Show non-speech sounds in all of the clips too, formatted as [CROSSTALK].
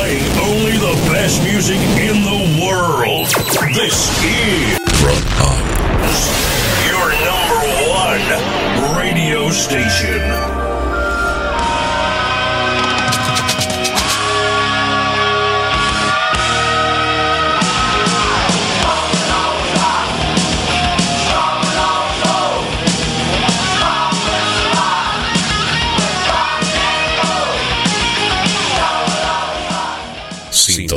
Playing only the best music in the world. This is Rock Your number one radio station.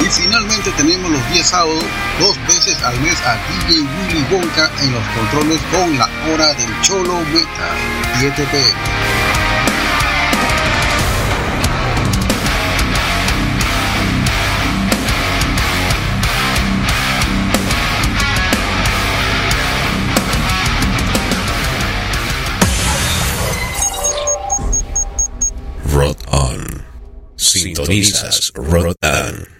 Y finalmente tenemos los días sábados, dos veces al mes a DJ Willy Wonka en los controles con la hora del Cholo Metal, 7 pm. Rot On. Sintonizas Rotan.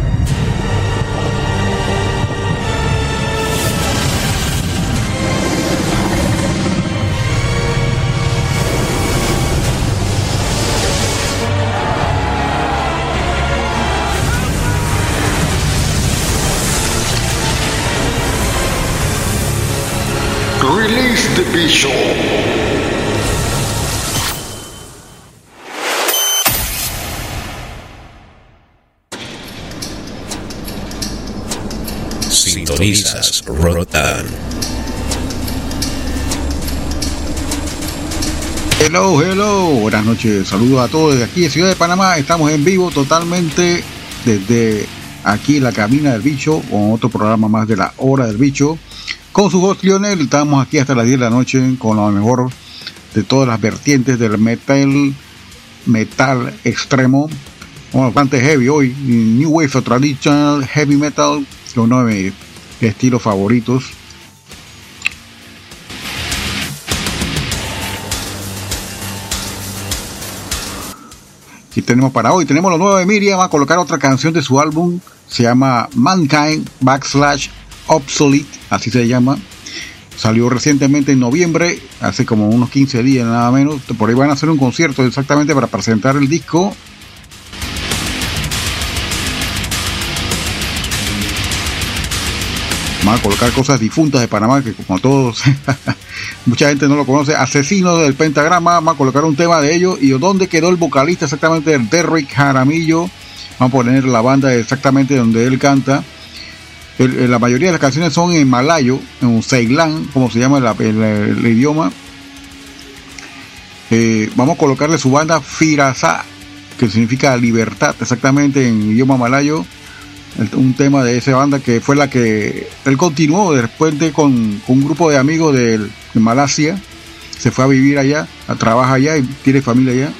The Bishop. Sintonizas Rotan. Hello, hello, buenas noches, saludos a todos desde aquí de Ciudad de Panamá, estamos en vivo totalmente desde aquí la cabina del bicho con otro programa más de la hora del bicho con su host Lionel, estamos aquí hasta las 10 de la noche con lo mejor de todas las vertientes del metal, metal extremo, bueno, bastante heavy hoy, New Wave Traditional Heavy Metal, uno de mis estilos favoritos. Aquí tenemos para hoy, tenemos lo nuevo de Miriam, va a colocar otra canción de su álbum, se llama Mankind Backslash Obsolete, así se llama. Salió recientemente en noviembre, hace como unos 15 días nada menos. Por ahí van a hacer un concierto exactamente para presentar el disco. Van a colocar cosas difuntas de Panamá, que como todos, [LAUGHS] mucha gente no lo conoce. Asesinos del Pentagrama, van a colocar un tema de ellos. ¿Y dónde quedó el vocalista exactamente? Derrick Jaramillo. Van a poner la banda exactamente donde él canta. El, la mayoría de las canciones son en malayo, en Ceilán, como se llama el idioma. Eh, vamos a colocarle su banda Firasa, que significa libertad, exactamente en idioma malayo. Un tema de esa banda que fue la que él continuó después de con, con un grupo de amigos de, de, Malasia. Se fue a vivir allá, a trabajar allá y tiene familia allá.